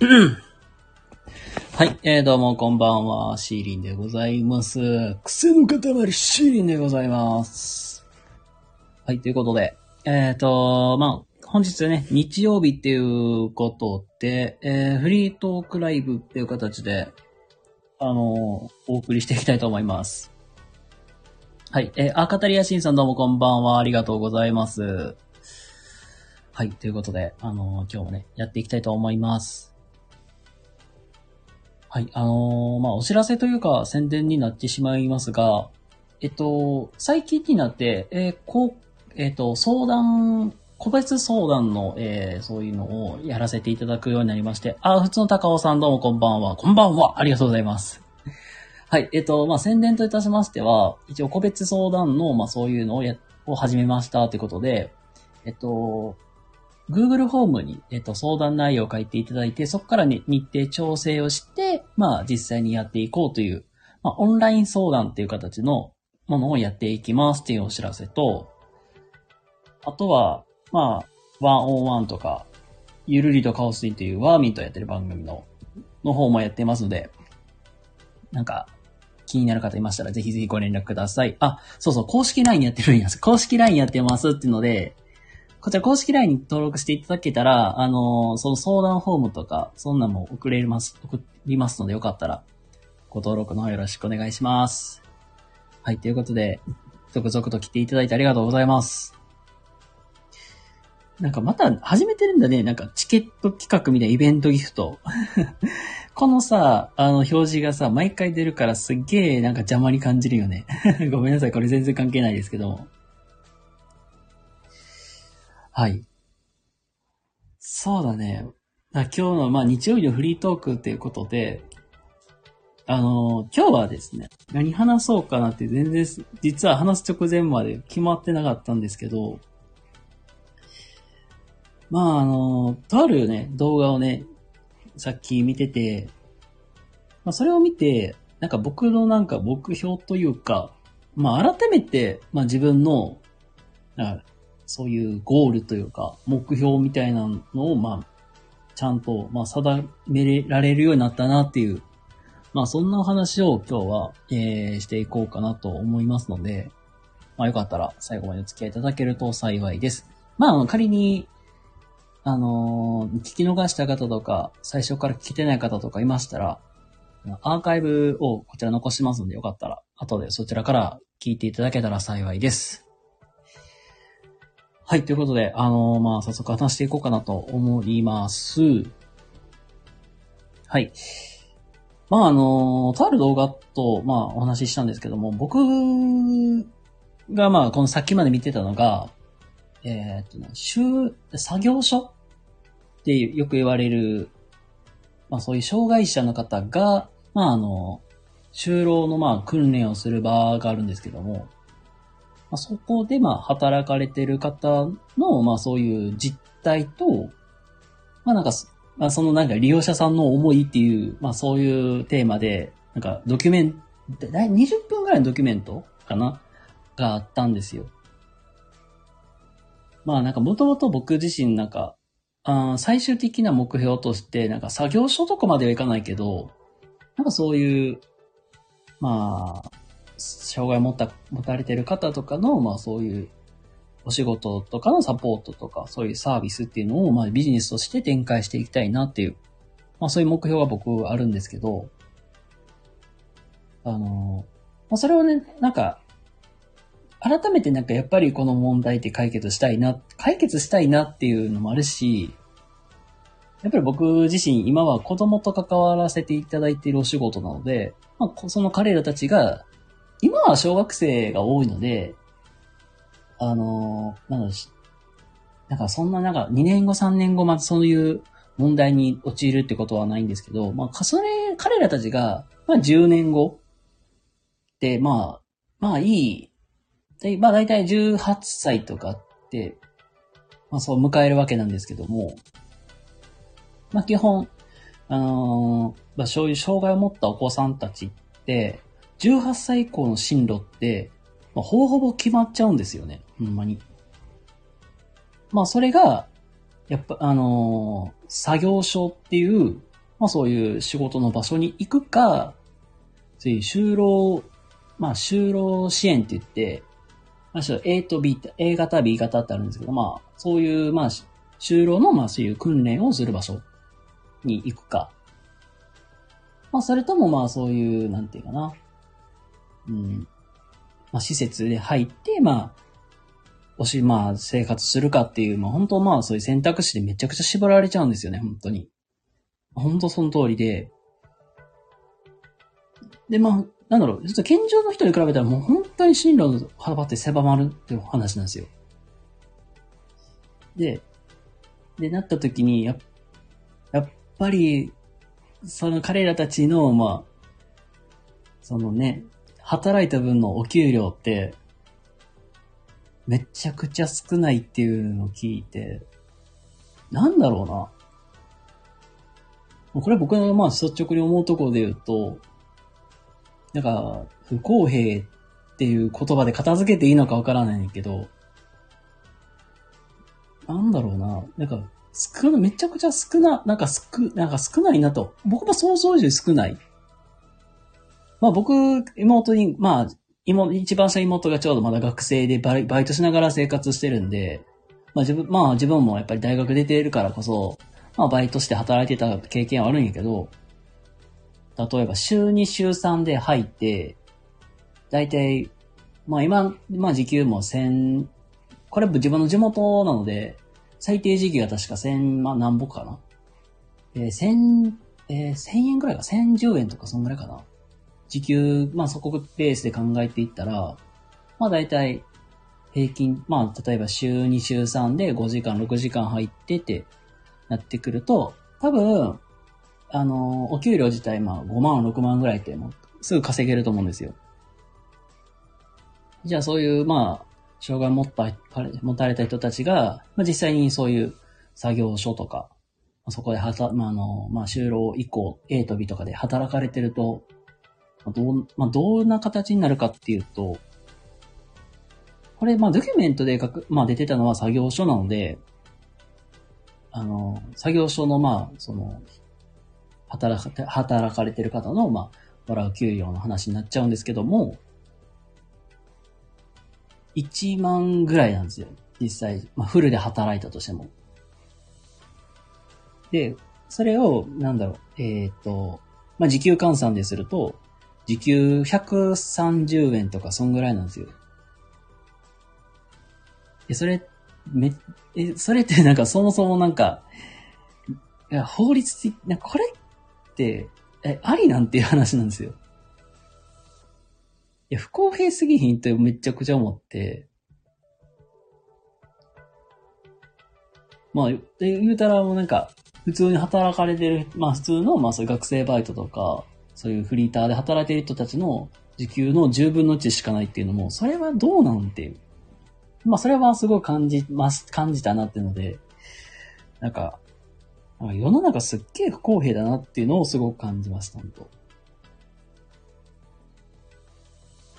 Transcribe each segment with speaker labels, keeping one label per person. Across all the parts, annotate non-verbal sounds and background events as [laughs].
Speaker 1: はい、えー、どうもこんばんは、シーリンでございます。癖の塊、シーリンでございます。はい、ということで、えっ、ー、と、まあ、本日ね、日曜日っていうことで、えー、フリートークライブっていう形で、あのお送りしていきたいと思います。はい、えー、あ、カタリアシンさんどうもこんばんは、ありがとうございます。はい、ということで、あの今日もね、やっていきたいと思います。はい、あのーまあ、お知らせというか宣伝になってしまいますが、えっと、最近になって、えーこう、えっと、相談、個別相談の、えーそういうのをやらせていただくようになりまして、あ、普通の高尾さんどうもこんばんは。こんばんは。ありがとうございます。[laughs] はい、えっと、まあ、宣伝といたしましては、一応個別相談の、まあ、そういうのをや、を始めましたということで、えっと、Google ホームに、えっと、相談内容を書いていただいて、そこからね、日程調整をして、まあ、実際にやっていこうという、まあ、オンライン相談っていう形のものをやっていきますっていうお知らせと、あとは、まあ、ワンオンワンとか、ゆるりとカオスインというワーミンとやってる番組の、の方もやってますので、なんか、気になる方いましたら、ぜひぜひご連絡ください。あ、そうそう、公式 LINE やってるんや。公式 LINE やってますっていうので、こちら公式 LINE に登録していただけたら、あのその相談フォームとか、そんなんも送れます、送りますので、よかったら、ご登録の方よろしくお願いします。はい、ということで、続々と来ていただいてありがとうございます。なんかまた始めてるんだね。なんかチケット企画みたいなイベントギフト。[laughs] このさ、あの表示がさ、毎回出るからすっげえなんか邪魔に感じるよね。[laughs] ごめんなさい。これ全然関係ないですけども。はい。そうだね。今日の、まあ、日曜日のフリートークっていうことで、あの今日はですね、何話そうかなって全然、実は話す直前まで決まってなかったんですけど、まあ、あのとあるね、動画をね、さっき見てて、まあ、それを見て、なんか僕のなんか目標というか、まあ、改めて、まあ、自分の、そういうゴールというか、目標みたいなのを、まあ、ちゃんと、まあ、定められるようになったなっていう、まあ、そんなお話を今日は、えー、していこうかなと思いますので、まあ、よかったら最後までお付き合いいただけると幸いです。まあ、仮に、あのー聞き逃した方とか、最初から聞けてない方とかいましたら、アーカイブをこちら残しますので、よかったら、後でそちらから聞いていただけたら幸いです。はい、ということで、あのーまあ、早速話していこうかなと思います。はい。まあ、あのーとある動画と、まあ、お話ししたんですけども、僕が、まあ、このさっきまで見てたのが、えーっとね、就作業所ってよく言われる、まあ、そういう障害者の方が、まあ、あの、就労の、まあ、訓練をする場があるんですけども、まあ、そこで、まあ、働かれてる方の、まあ、そういう実態と、まあ、なんかそ、まあ、そのなんか利用者さんの思いっていう、まあ、そういうテーマで、なんか、ドキュメント、だい20分ぐらいのドキュメントかな？があったんですよ。まあ、なんか、もともと僕自身なんか、あ最終的な目標として、なんか、作業所とかまではいかないけど、なんかそういう、まあ、障害を持った、持たれてる方とかの、まあそういうお仕事とかのサポートとか、そういうサービスっていうのを、まあビジネスとして展開していきたいなっていう、まあそういう目標が僕あるんですけど、あの、まあそれをね、なんか、改めてなんかやっぱりこの問題って解決したいな、解決したいなっていうのもあるし、やっぱり僕自身今は子供と関わらせていただいているお仕事なので、まあ、その彼らたちが、今は小学生が多いので、あのーなんだし、なんかそんななんか2年後3年後までそういう問題に陥るってことはないんですけど、まあ、かそれ、彼らたちが、まあ10年後で、まあ、まあいい、でまあ大体18歳とかって、まあそう迎えるわけなんですけども、まあ基本、あのーまあそういう障害を持ったお子さんたちって、18歳以降の進路って、まあ、ほぼほぼ決まっちゃうんですよね。ほんまに。まあそれが、やっぱ、あのー作業所っていう、まあそういう仕事の場所に行くか、そういう就労、まあ就労支援って言って、まあ A と B、A 型、B 型ってあるんですけど、まあそういう、まあ就労の、まあそういう訓練をする場所に行くか。まあそれともまあそういう、なんていうかな。うん。まあ施設で入って、まあ、おし、まあ生活するかっていう、まあ本当まあそういう選択肢でめちゃくちゃ縛られちゃうんですよね、本当に。本当その通りで。で、まあ、なんだろう、実は健常の人に比べたらもう本当に進路の幅って狭まるっていう話なんですよ。で、で、なった時に、や、やっぱり、その彼らたちの、まあ、そのね、働いた分のお給料って、めちゃくちゃ少ないっていうのを聞いて、なんだろうな。これ僕のまあ率直に思うところで言うと、なんか、不公平っていう言葉で片付けていいのかわからないけど、なんだろうな。なんか、少な、めちゃくちゃ少な、なんか少、なんか少ないなと。僕も想像以上に少ない。まあ僕、妹に、まあ、妹、一番下妹がちょうどまだ学生でバイバイトしながら生活してるんで、まあ自分、まあ自分もやっぱり大学出てるからこそ、まあバイトして働いてた経験はあるんやけど、例えば週2週3で入って、だいたい、まあ今、まあ時給も1000、これ自分の地元なので、最低時給は確か1000、まあ何ぼかな。えー、1000、えー、1000円くらいか、1010円とかそんぐらいかな。時給、まあそこベースで考えていったら、まあ大体、平均、まあ例えば週2週3で5時間、6時間入ってって、なってくると、多分、あの、お給料自体、まあ、5万、6万ぐらいって、もう、すぐ稼げると思うんですよ。じゃあ、そういう、まあ、障害持った、持たれた人たちが、まあ、実際にそういう作業所とか、そこではた、まあ、あの、まあ、就労以降、A と B とかで働かれてると、どう、まあ、どんな形になるかっていうと、これ、まあ、ドキュメントで書く、まあ、出てたのは作業所なので、あの、作業所の、まあ、その、働か、働かれてる方の、まあ、もらう給料の話になっちゃうんですけども、1万ぐらいなんですよ。実際、まあ、フルで働いたとしても。で、それを、なんだろう、えっ、と、まあ、時給換算ですると、時給130円とか、そんぐらいなんですよ。で、それめ、え、それってなんかそもそもなんか、いや、法律的、なこれって、え、ありなんていう話なんですよ。いや、不公平すぎひんってめちゃくちゃ思って、まあ、言うたらもうなんか、普通に働かれてる、まあ普通の、まあそういう学生バイトとか、そういうフリーターで働いてる人たちの時給の10分の1しかないっていうのも、それはどうなんて。まあ、それはすごい感じます、感じたなっていうので、なんか、世の中すっげえ不公平だなっていうのをすごく感じました、本当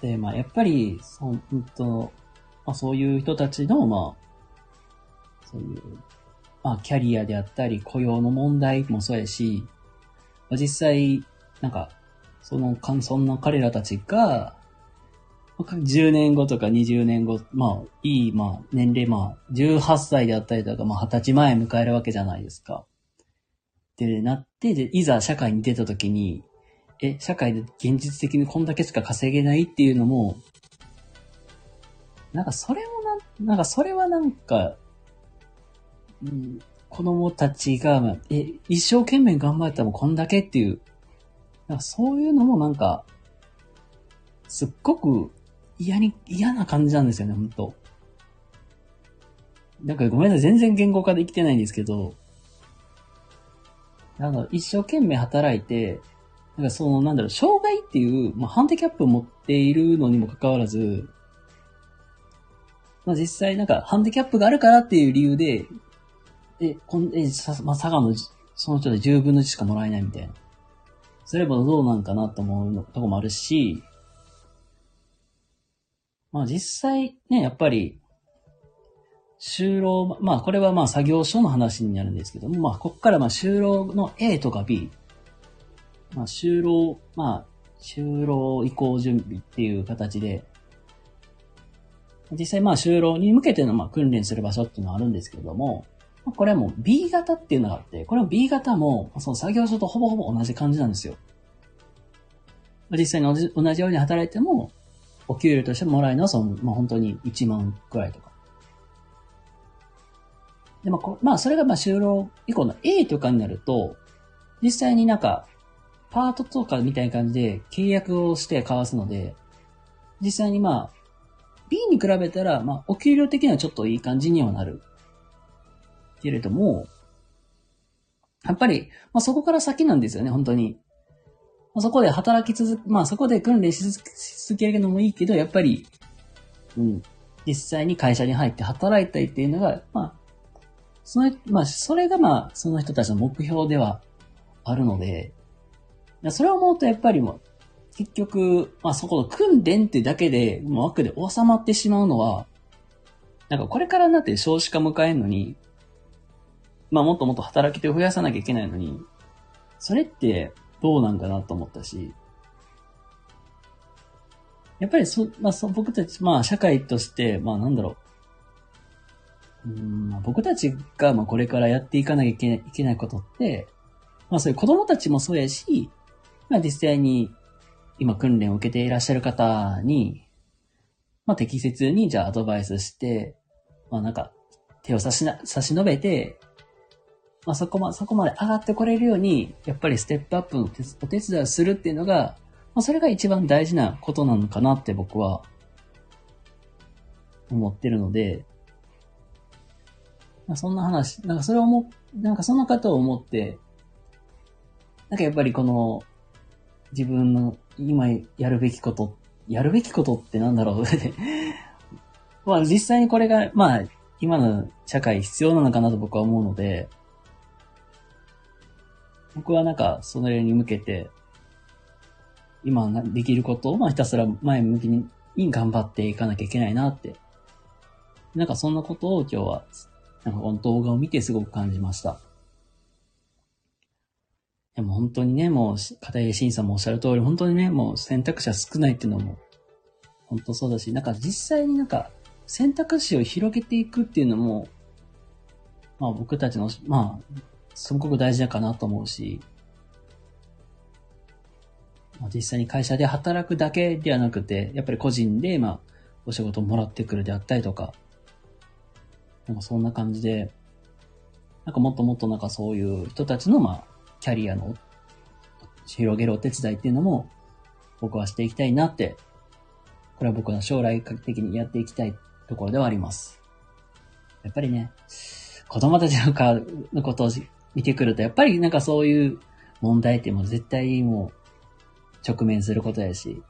Speaker 1: で、まあ、やっぱり、そ、うんと、まあ、そういう人たちの、まあ、そういう、まあ、キャリアであったり、雇用の問題もそうやし、まあ、実際、なんか、その、そんな彼らたちが、10年後とか20年後、まあ、いい、まあ、年齢、まあ、18歳であったりとか、まあ、20歳前迎えるわけじゃないですか。で、なって、で、いざ社会に出た時に、え、社会で現実的にこんだけしか稼げないっていうのも、なんかそれもな、なんかそれはなんか、うん、子供たちが、え、一生懸命頑張ったもこんだけっていう、なんかそういうのもなんか、すっごく嫌に、嫌な感じなんですよね、ほんと。なんかごめんなさい、全然言語化できてないんですけど、あの、一生懸命働いて、なんかその、なんだろう、障害っていう、まあ、ハンディキャップを持っているのにもかかわらず、まあ、実際なんか、ハンディキャップがあるからっていう理由で、え、こん、え、さ、まあ、佐賀の、その人で10分の1しかもらえないみたいな。それもどうなんかなと思うのとこもあるし、まあ実際ね、やっぱり、就労、まあこれはまあ作業所の話になるんですけども、まあこっからまあ就労の A とか B、まあ、就労、まあ、就労移行準備っていう形で、実際まあ就労に向けてのまあ訓練する場所っていうのはあるんですけども、これはもう B 型っていうのがあって、これは B 型もその作業所とほぼほぼ同じ感じなんですよ。実際に同じ同じように働いても、お給料としてもらえるのはその、まあ、本当に1万くらいとか。でも、まあ、それがまあ就労以降の A とかになると、実際になんか、パートとかみたいな感じで契約をして交わすので、実際にまあ、B に比べたら、まあ、お給料的にはちょっといい感じにはなる。けれども、やっぱり、まあ、そこから先なんですよね、本当に。まあ、そこで働き続くまあ、そこで訓練し続けるのもいいけど、やっぱり、うん、実際に会社に入って働いたいっていうのが、まあ、その、まあ、それがまあ、その人たちの目標ではあるので、それを思うとやっぱりもう、結局、まあそこの訓練ってだけで、もう枠で収まってしまうのは、なんかこれからになって少子化迎えるのに、まあもっともっと働き手を増やさなきゃいけないのに、それってどうなんかなと思ったし、やっぱりそ、まあそ、僕たち、まあ社会として、まあなんだろう。うん、僕たちが、まあこれからやっていかなきゃいけないいけないことって、まあそういう子供たちもそうやし、まあ実際に今訓練を受けていらっしゃる方に、まあ、適切にじゃあアドバイスして、まあ、なんか、手を差しな、差し伸べて、まあ、そこま、そこまで上がってこれるように、やっぱりステップアップのお手伝いをするっていうのが、まあ、それが一番大事なことなのかなって僕は、思ってるので、まあ、そんな話、なんかそれをも、なんかその方を思って、なんかやっぱりこの、自分の今やるべきこと、やるべきことってなんだろう？[laughs] まあ実際にこれが、まあ今の社会必要なのかなと僕は思うので、僕はなんかそれに向けて、今できることをまあひたすら前向きに頑張っていかなきゃいけないなって。なんかそんなことを今日は、なんかこの動画を見てすごく感じました。でも本当にね、もう、片入審査もおっしゃる通り、本当にね、もう選択肢は少ないっていうのも、本当そうだし、なんか実際になんか、選択肢を広げていくっていうのも、まあ僕たちの、まあ、すごく大事だかなと思うし、まあ、実際に会社で働くだけではなくて、やっぱり個人で、まあ、お仕事もらってくるであったりとか、なんかそんな感じで、なんかもっともっとなんかそういう人たちの、まあ、キャリアの広げるお手伝いっていうのも僕はしていきたいなって、これは僕の将来的にやっていきたいところではあります。やっぱりね、子供たちのかのことを見てくると、やっぱりなんかそういう問題ってもう絶対もう直面することやし、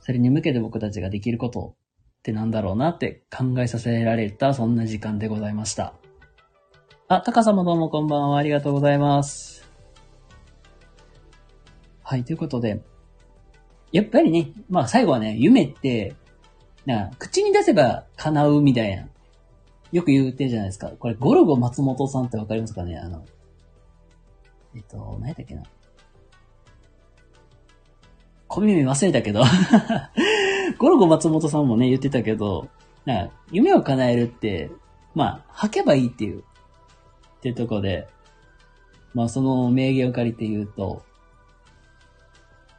Speaker 1: それに向けて僕たちができることってなんだろうなって考えさせられたそんな時間でございました。あ、タカさもどうもこんばんは。ありがとうございます。はい、ということで、やっぱりね、まあ最後はね、夢って、な口に出せば叶うみたいな。よく言うてるじゃないですか。これ、ゴルゴ松本さんってわかりますかね？あの、えっと、何やったっけな？小耳忘れたけど [laughs] ゴルゴ松本さんもね、言ってたけど、な夢を叶えるって、まあ、吐けばいいっていうっていうとこで、まあその名言を借りて言うと、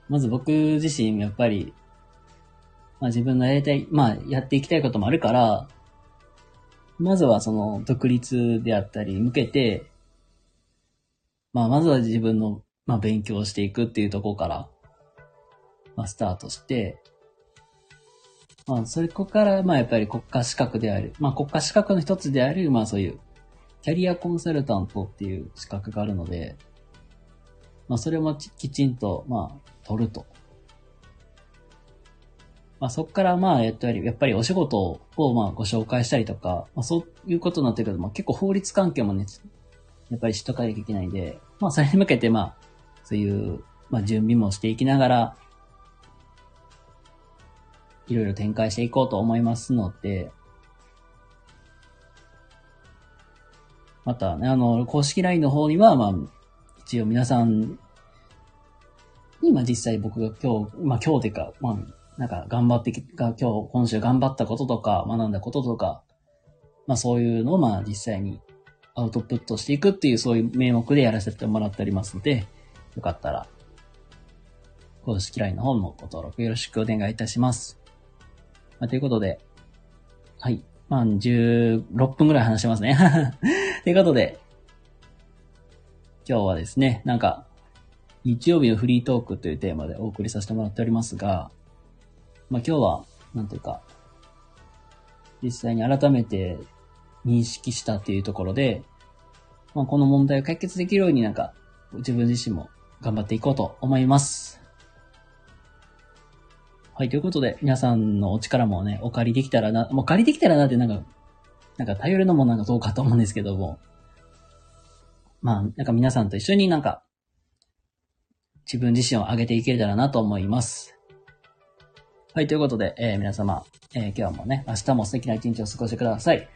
Speaker 1: まず僕自身やっぱり、まあ自分のやりたい、まあやっていきたいこともあるから、まずはその独立であったり向けて、まあまずは自分の、まあ勉強していくっていうとこから、まあスタートして、まあそれこから、まあやっぱり国家資格である、まあ国家資格の一つである、まあそういうキャリアコンサルタントっていう資格があるので、まあそれもきちんと、まあ、取ると。まあそこからまあ、やっぱり、やっぱりお仕事をまあご紹介したりとか、まあそういうことになってくると、まあ結構法律関係もね、やっぱりしとかなきゃいけないんで、まあそれに向けてまあ、そういう、まあ準備もしていきながら、いろいろ展開していこうと思いますので、またね、あの、公式 LINE の方には、まあ、一応皆さん今実際僕が今日、まあ今日でか、まあ、なんか頑張ってき、が今日、今週頑張ったこととか、学んだこととか、まあそういうのをまあ実際にアウトプットしていくっていうそういう名目でやらせてもらっておりますので、よかったら、公式 LINE の方のご登録よろしくお願いいたします。まあ、ということで、はい。まあ、16分ぐらい話してますね。[laughs] ということで、今日はですね、なんか、日曜日のフリートークというテーマでお送りさせてもらっておりますが、まあ今日は、なんというか、実際に改めて認識したっていうところで、まあこの問題を解決できるようになんか、自分自身も頑張っていこうと思います。はい、ということで、皆さんのお力もね、お借りできたらな、もう借りできたらなってなんか、なんか頼るのもなんかどうかと思うんですけども、まあ、なんか皆さんと一緒になんか、自分自身を上げていけたらなと思います。はい、ということで、えー皆様、えー今日もね、明日も素敵な一日を過ごしてください。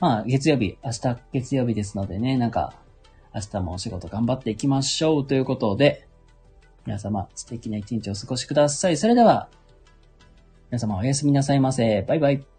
Speaker 1: まあ、月曜日、明日月曜日ですのでね、なんか、明日もお仕事頑張っていきましょうということで、皆様、素敵な一日をお過ごしください。それでは、皆様おやすみなさいませ。バイバイ。